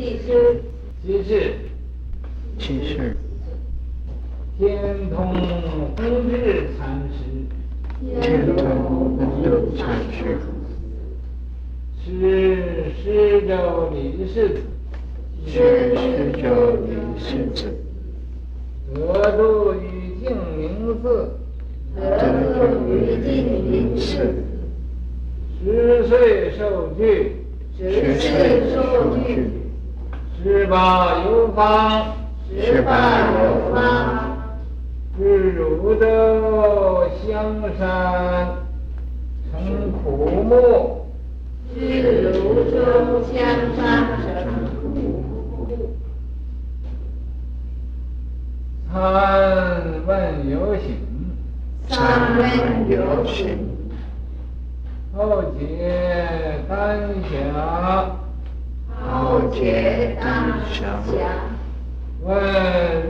七世，七世，七世，天通弘治禅师，天通弘治禅师，是施州林氏子，是施州林氏子，得度于净明寺，得度于净明寺，十岁受具，十岁受具，十八游方，十八游方，至汝州香山成苦木，至汝州香山成苦木，参问有行，参问有行，后解丹霞，后解丹霞，问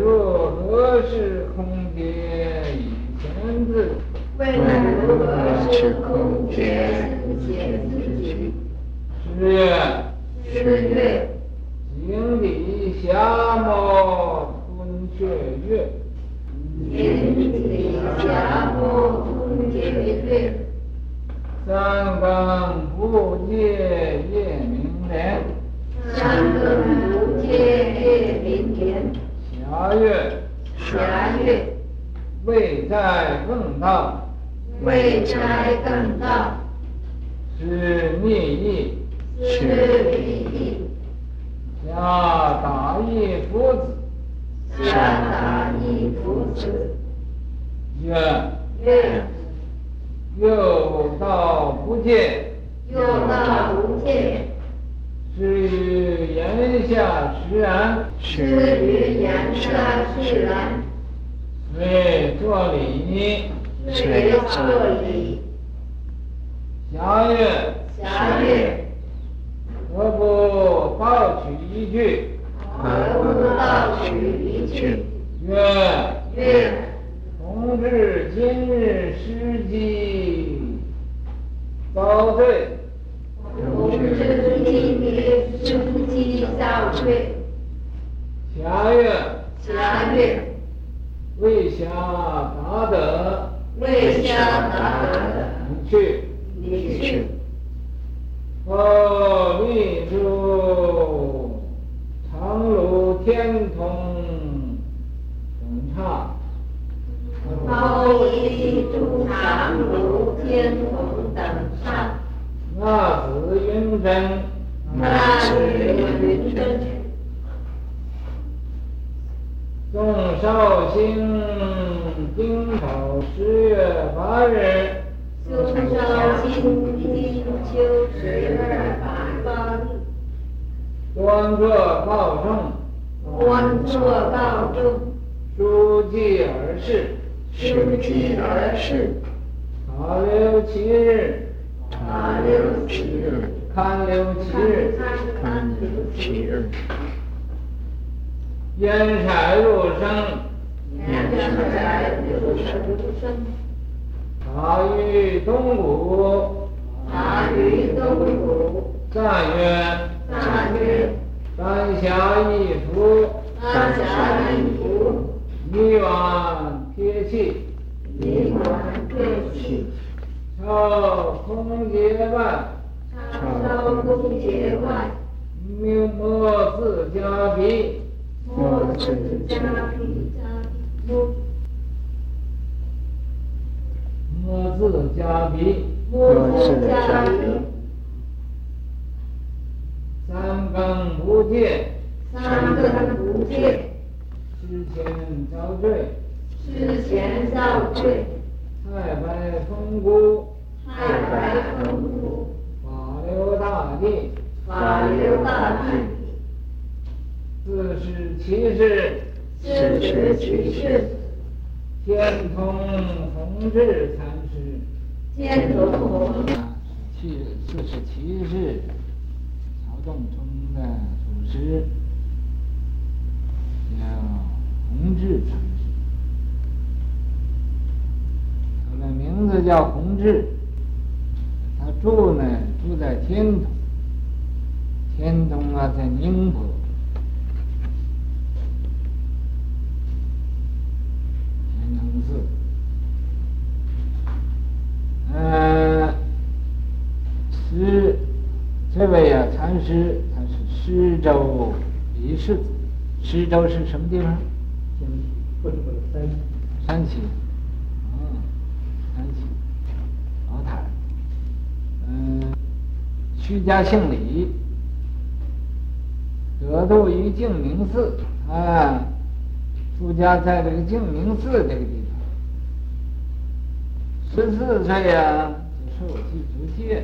若何是空劫以前自，问如何是空劫以前自己，十月，十月，井底虾蟆吞雀跃，井底虾蟆吞雀跃，三更不见夜明莲，三更不见月明莲，霞月，霞月，未在更道，未在更道，是密意，是密意，下达亿夫子，下达亿夫子，曰，曰，又到不见，又到不见，是于言下石然，是于岩下石然，为作礼，遂作礼，霞月，霞月，何不报取一句？何不报取一句？曰，曰，同志今日失机。遭罪，机遭罪，霞月，霞月，未暇达得，未暇达得，你去。你去。后立诸常鲁天童等刹，后立诸常鲁天童等刹，那子云真，那子云真，众寿星丁丑十月八日，宋绍兴丁秋十月八日，端坐报政，端坐报政，书记而事，书记而事，考留七日，考留七日，看留七日，勘留七日，烟彩入生，烟彩入生，塔于东谷，塔于东谷，赞曰，赞曰，丹霞一幅，丹霞一幅，一碗撇弃，一碗撇弃，超空劫外，超空劫外，莫自迦毗，莫自迦毗，莫自迦毗，莫自迦毗，三更不见，三更不见，失前遭罪，失前遭罪，太白风姑，太白风姑，大帝，法流大帝，自是其事，自是其事，天通弘治禅师，天通弘去四十七世，曹洞宗的祖师叫弘治禅师，他的名字叫弘治，他住呢住在天童，天童啊，在宁波。天童寺。嗯，施这位啊，禅师他是施州李氏子。施州是什么地方？山西，不是不是山西。山西。哦，山西。老太。嗯，徐家姓李。得度于净明寺啊，出家在这个净明寺这个地方。十四岁呀，就受具足戒；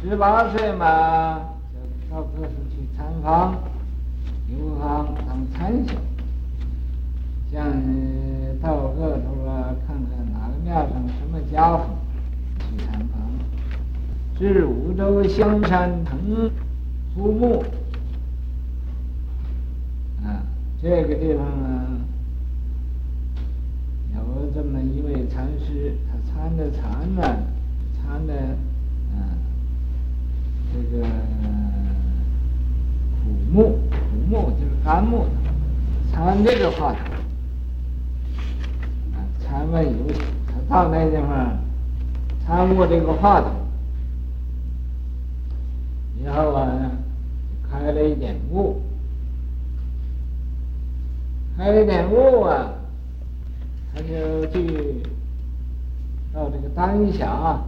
十八岁嘛，就到各处去参访，游行当参修。像到各处啊，看看哪个庙上什么家风，至五洲香山藤出没。这个地方啊，有这么一位禅师，他参的禅呢，参的啊，这个苦木，苦木就是干木，参这个话头，啊，参问有请，他到那地方参悟这个话头，然后啊，开了一点悟。开了一点悟啊，他就去到这个丹霞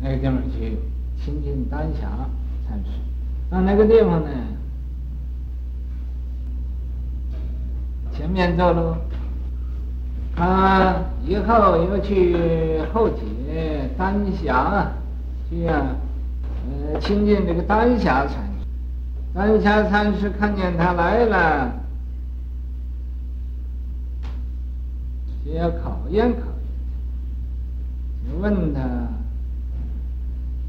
那个地方去亲近丹霞禅师。到那个地方呢，前面走路，他以后又去后街丹霞去啊，呃，亲近这个丹霞禅。丹霞禅师看见他来了，就要考验考验，就问他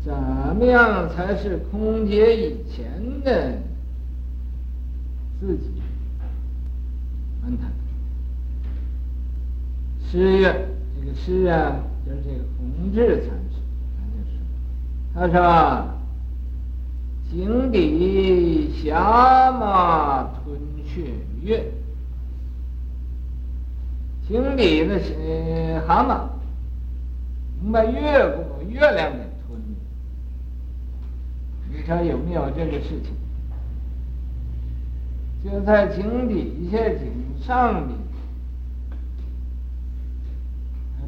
怎么样才是空劫以前的自己？问他，师曰，这个师啊，就是这个弘智禅师，他说，井底蛤蟆吞血月，井底的是蛤蟆，能把月过月亮给吞了。你说有没有这个事情？就在井底下、井上面，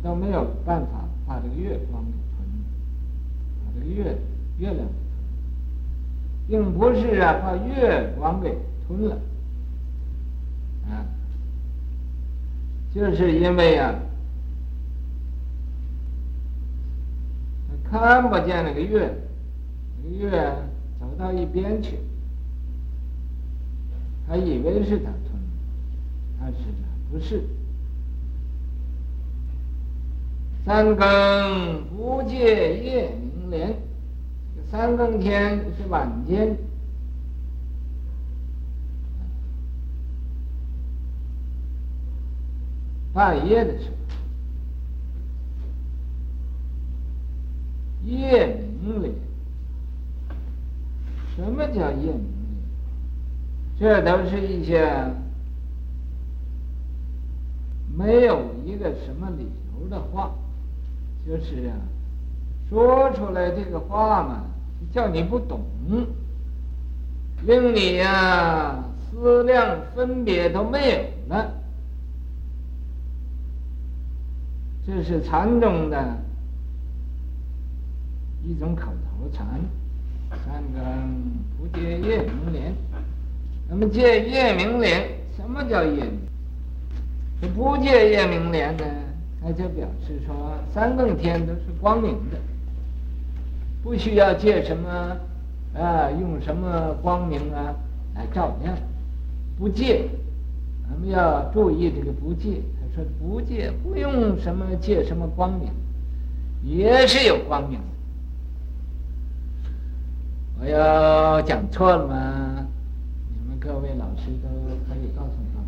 都没有办法把这个月光给，个月月亮。并不是啊，把月光给吞了，啊，就是因为啊，看不见那个月，那个月走到一边去，他以为是他吞了，但是呢，不是。三更不见月明连。三更天是晚间，半夜的时候，夜明连。什么叫夜明连？这都是一些没有一个什么理由的话，就是啊，说出来这个话嘛。叫你不懂，令你呀、思量分别都没有了，这是禅宗的一种口头禅。三更不见夜明莲，那么见夜明莲，什么叫夜明？不见夜明莲呢？那就表示说三更天都是光明的。不需要借什么啊，用什么光明啊来照亮？不借，咱们要注意这个不借。他说不借，不用什么借什么光明，也是有光明。我要讲错了吗？你们各位老师都可以告诉告诉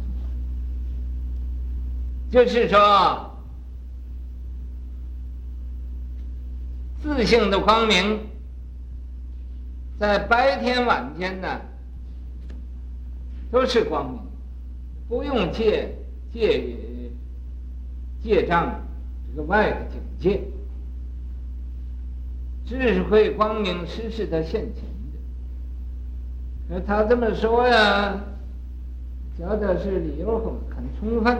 我。就是说。自性的光明，在白天晚间呢，都是光明，不用借借借障这个外的境界，智慧光明时时的现前的。可他这么说呀，讲的是理由很很充分。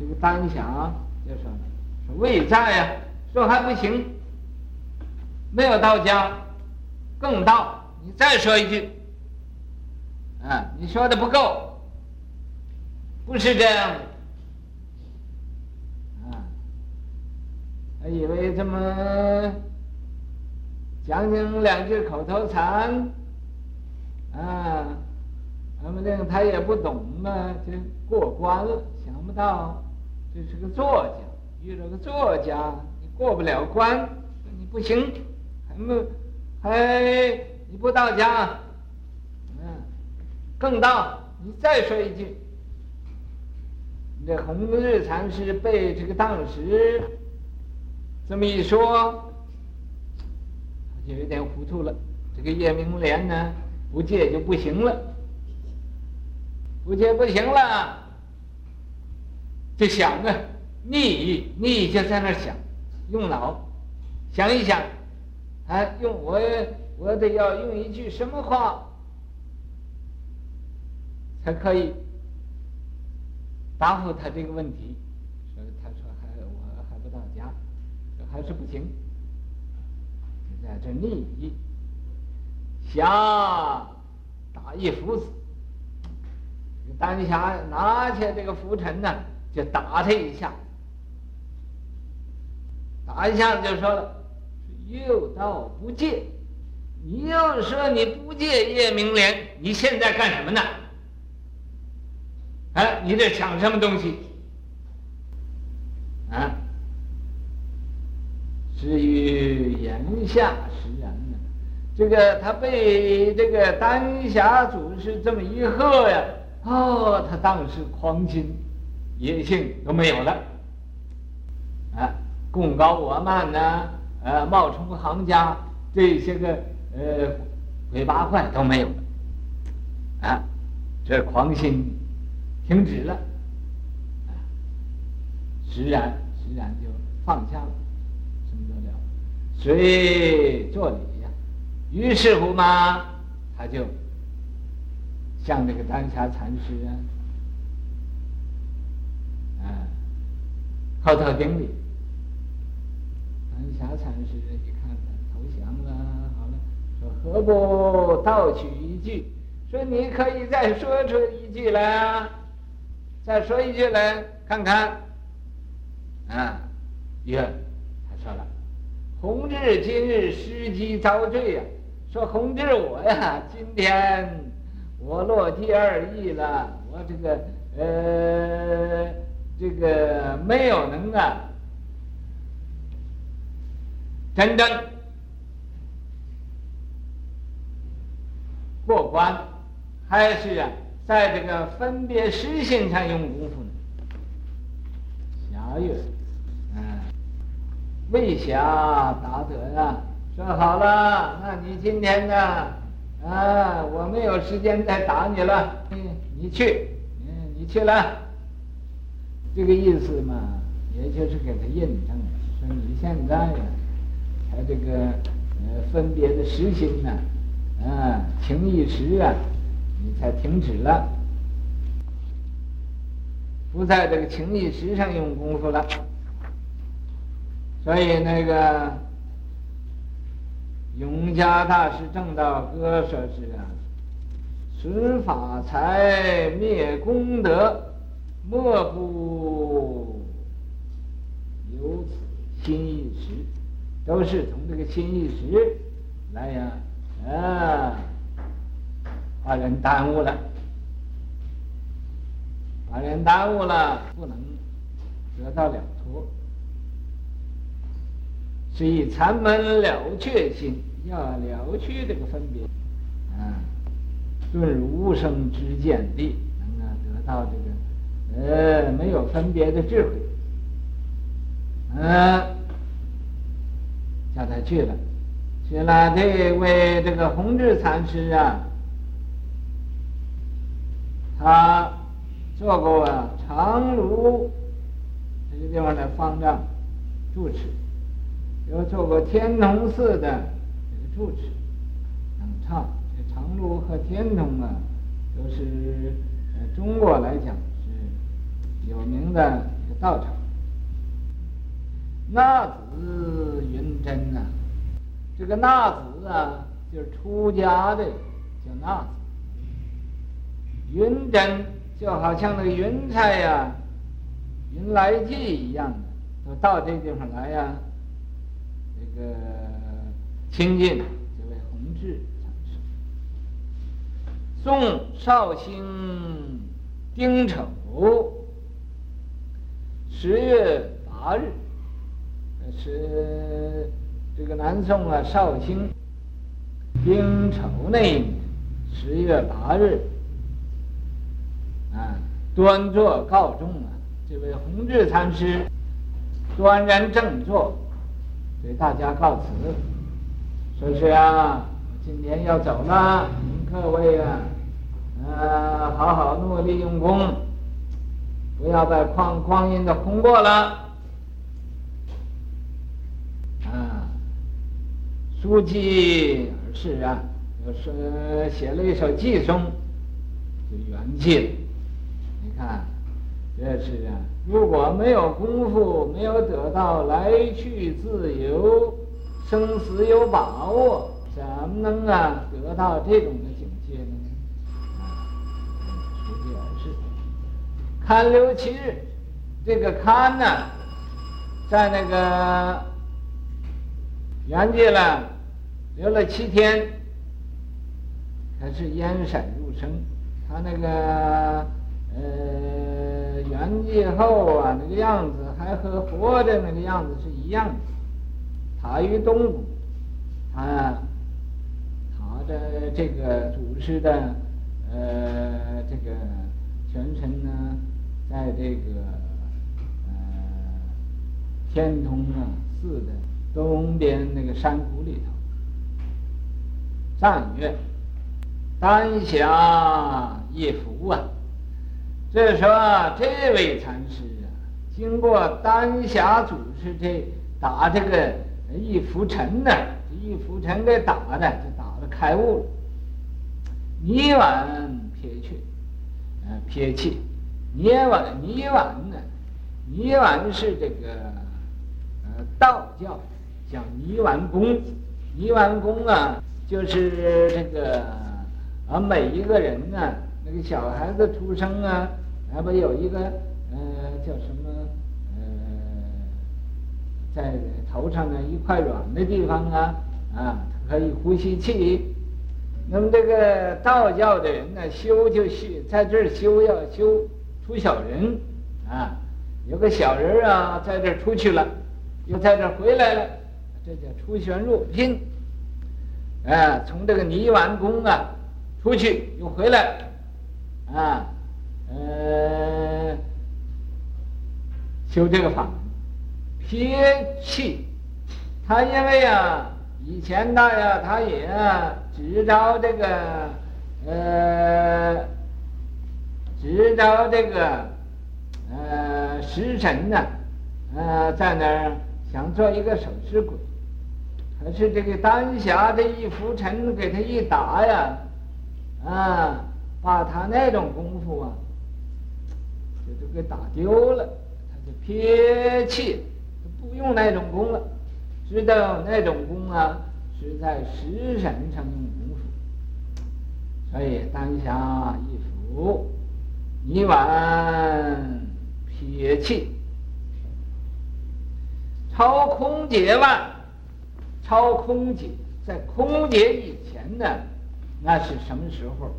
这个丹霞就说了，说未在呀，说还不行，没有到家，更到。你再说一句，啊，你说的不够，不是这样。啊还以为这么讲讲两句口头禅，啊，那么这个他也不懂嘛，就过关了。想不到这是个作家，遇到个作家，你过不了关，你不行，还没还你不到家，嗯，更到，你再说一句，这红日禅师被这个当时。这么一说，就有点糊涂了。这个叶明莲呢，不戒就不行了，不戒不行了，就想啊，逆逆就在那儿想，用脑想一想，哎，用我我得要用一句什么话才可以答复他这个问题。说他说还我还不到家，还是不行，在这逆想打一斧子，丹霞拿起这个拂尘呢，就打他一下，打一下就说了：“又道不戒，你要说你不戒叶明莲，你现在干什么呢？哎，你这抢什么东西？啊？”至于言下实然呢，这个他被这个丹霞祖师这么一喝呀，哦，他当时狂心野性都没有了，啊，功高我慢呢，呃，冒充行家这些个呃鬼八怪都没有了，啊，这狂心停止了，啊，实然实然就放下了。随做礼呀，于是乎嘛，他就向这个丹霞禅师啊，啊，叩头顶礼。南霞禅师一看看投降了，好了，说何不盗取一句？说你可以再说出一句来啊，再说一句来看看。啊，约，他说了。弘志今日失机遭罪呀！说弘志我呀，今天我落第二义了。我这个呃，这个没有能啊，真正过关，还是啊，在这个分别实性上用功夫呢。下月。嗯未想达得呀，说好了，那你今天呢？啊，我没有时间再打你了，嗯，你去，嗯，你去了，这个意思嘛，也就是给他印证，说你现在呀，才这个呃分别的实心呢，啊，情意识啊，你才停止了，不在这个情意识上用功夫了。所以那个永嘉大师正道歌说是啊，损法财灭功德，莫不由此心意识，都是从这个心意识来呀，啊，把人耽误了，把人耽误了，不能得到了脱。所以禅门了却心，要了却这个分别，啊，顿入无生之见地，能啊得到这个，呃，没有分别的智慧，嗯、叫他去了，去了这位这个弘治禅师啊，他做过啊长芦这个地方的方丈住持，又做过天童寺的这个住持等唱。这长芦和天童啊，都是呃中国来讲是有名的一个道场。那子云真啊。这个那子啊，就是出家的，叫那子。云真就好像那个云彩呀、云来济一样的，都到这地方来呀、啊。这个亲近这位弘治禅师。宋绍兴丁丑十月八日，是。这个南宋啊，绍兴丁丑那一年十月八日，啊，端坐告众啊，这位弘治禅师端然正坐，给大家告辞，说是啊，今年要走了，各位啊，呃，好好努力用功，不要再旷光阴的空过了。书记而逝啊，就是写了一首偈颂，就圆寂了。你看，这是啊，如果没有功夫，没有得到来去自由、生死有把握，怎么能啊得到这种的境界呢？啊，书记而逝，堪留七日，这个堪呢，在那个圆寂了。留了七天，可是烟闪入生。他那个呃圆寂后啊，那个样子还和活着那个样子是一样的。他于东谷，他他的这个祖师的呃这个全程呢，在这个呃天童啊寺的东边那个山谷里头。上月，丹霞一幅啊。这时候啊，这位禅师啊，经过丹霞祖师这打这个一浮尘呢，一浮尘给打的，就打了开悟了。泥丸撇去，呃，撇弃，泥丸泥丸呢？泥丸是这个呃道教叫泥丸宫，泥丸宫啊。就是这个啊，每一个人呢，那个小孩子出生啊，还不有一个呃叫什么呃，在头上呢一块软的地方啊啊，可以呼吸气。那么这个道教的人呢，修就修在这儿修要修出小人啊，有个小人啊在这儿出去了，又在这儿回来了，这叫出旋入拼。啊，从这个泥丸宫啊出去又回来，啊，呃，修这个法门，撇弃，他因为啊，以前他呀，他也只招这个，呃，只招这个，呃，食神呐，呃，在那儿想做一个守尸鬼。可是这个丹霞这一浮尘给他一打呀，啊，把他那种功夫啊，就都给打丢了，他就撇弃，不用那种功了，知道那种功啊是在食神上用功夫，所以丹霞一浮，泥丸撇弃，超空劫外。超空劫，在空劫以前呢，那是什么时候？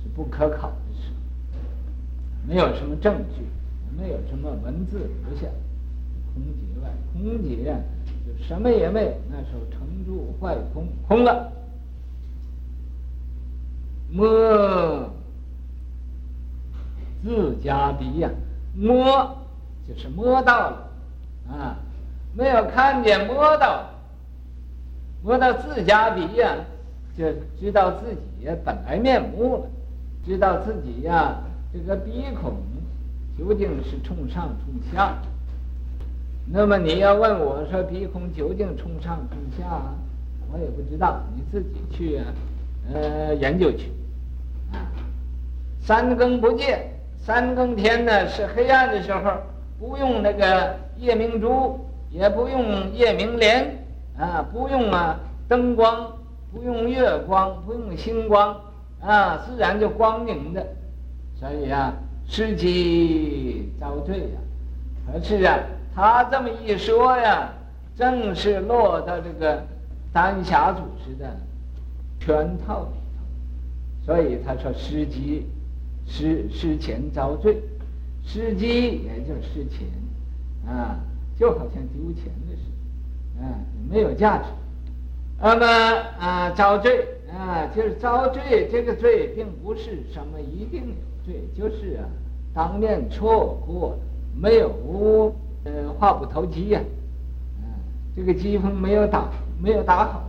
是不可考的时候，没有什么证据，没有什么文字留下。空劫外，空劫，就什么也没有。那时候成住坏空，空了。摸自家的呀，摸就是摸到了啊。没有看见摸到，摸到自家鼻呀，就知道自己呀本来面目了，知道自己呀这个鼻孔究竟是冲上冲下。那么你要问我说鼻孔究竟冲上冲下，我也不知道，你自己去啊，呃，研究去。三更不见，三更天呢是黑暗的时候，不用那个夜明珠，也不用夜明莲。啊，不用啊，灯光，不用月光，不用星光，啊，自然就光明的。所以啊，失机遭罪呀。可是啊，他这么一说呀，正是落到这个丹霞祖师的圈套里头。所以他说失机，失失钱遭罪，失机也就是失钱，啊，就好像丢钱的事。啊，没有价值。那么啊，遭罪啊，就是遭罪。这个罪并不是什么一定有罪，就是啊，当面错过了，没有呃话不投机呀。啊，这个机锋没有打，没有打好。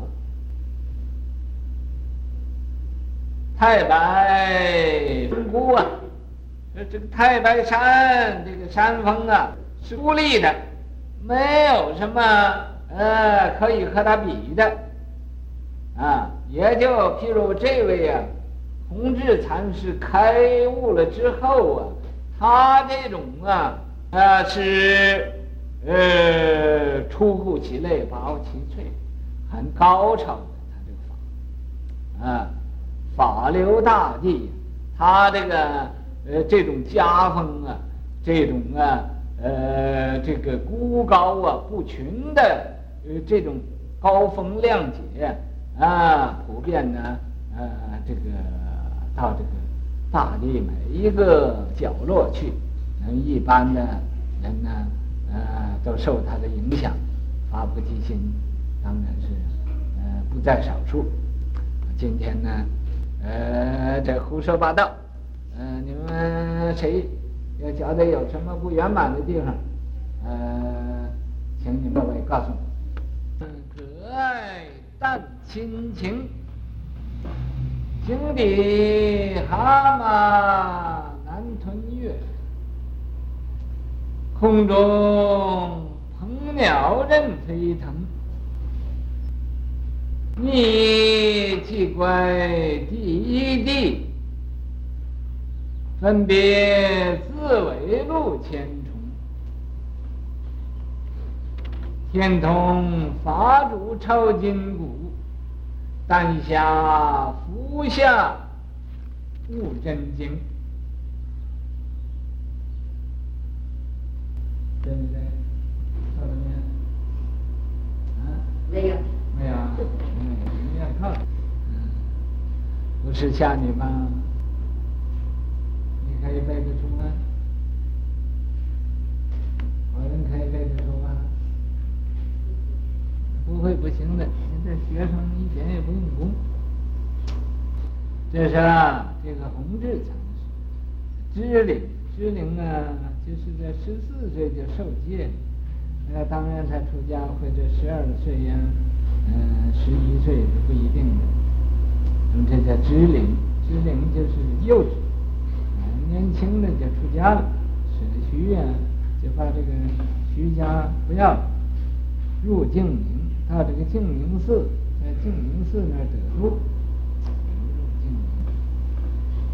太白峰孤啊，这个太白山这个山峰啊是孤立的，没有什么。呃，可以和他比的，啊，也就譬如这位呀、啊，弘治禅师开悟了之后啊，他这种啊，啊是呃出乎其类，拔其萃，很高超的他这个法，啊，法流大地，他这个呃这种家风啊，这种啊呃这个孤高啊不群的。呃，这种高风亮节啊，普遍呢，呃，这个到这个大地每一个角落去，能一般的人呢，呃，都受他的影响，发菩提心，当然是呃不在少数。今天呢，呃，这胡说八道，呃，你们谁要觉得有什么不圆满的地方，呃，请你们各位告诉我。可爱但亲情，井底蛤蟆难吞月，空中鹏鸟任飞腾。你既怪第一地，分别自为路千重。天童法主抄筋骨，丹霞服下悟真经。对不对？看到没有？啊？没有。没有啊？嗯，你要看。嗯，不是吓你吗？你可以背得出吗？我们可以背得出吗？不会不行的，现在学生一点也不用功。这是啊，这个弘治禅师，支领，支领啊，就是在十四岁就受戒，那当然他出家或者十二岁呀，嗯，十一岁是不一定的。那么这叫支领，支领就是幼稚，年轻的就出家了，舍虚啊，就把这个徐家不要了，入净名。到这个净明寺，在净明寺那儿得路，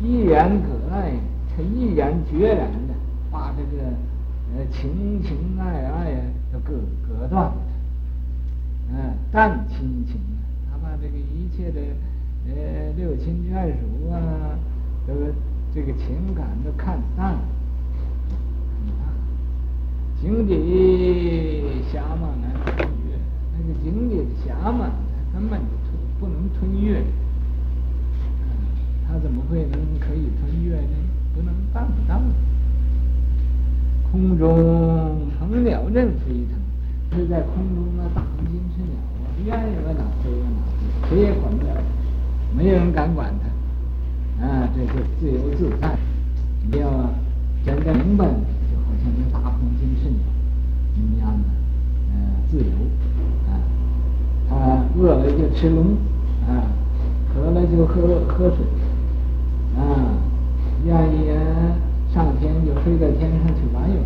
毅然革爱，他毅然决然的把这个呃情情爱爱呀都割割断了，嗯、呃，淡亲情，他把这个一切的呃六亲眷属啊，都这个情感都看淡了，看，井底虾嘛难这个井底的虾嘛，它根本就吞不能吞月，它怎么会能可以吞月呢？不能办不到。空中鹏鸟任飞腾，是在空中的大鹏金翅鸟啊，愿意往哪飞往哪飞，谁也管不了，没有人敢管它，啊，这就自由自在。你要真正明白，就好像那大鹏金翅鸟一样的，嗯，自由。啊饿了就吃龙，啊，渴了就喝喝水，啊，愿意上天就飞到天上去玩一玩，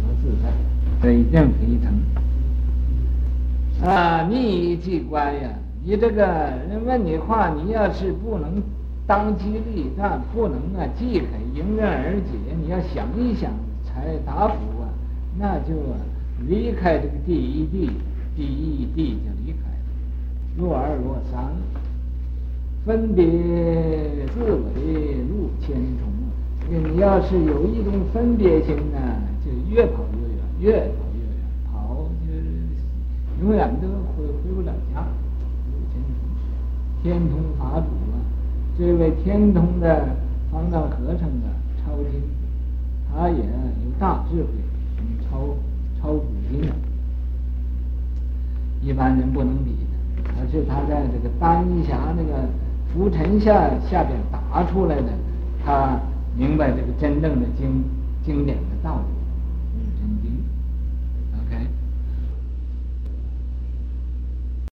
多自在，所以任何一层。啊，你机关呀，你这个人问你话，你要是不能当机立断，不能啊即可迎刃而解，你要想一想才答复啊，那就离开这个第一地，第一地就离开了。若二若三，分别自为入千重。你要是有一种分别心呢，就越跑越远，越跑越远，跑就永远都回回不了家。入千重，天通法主，这位天通的方丈和尚啊，超经，他也有大智慧，超超古今，一般人不能比的。可是他在这个丹霞那个浮尘下下边打出来的，他。明白这个真正的经经典的道理，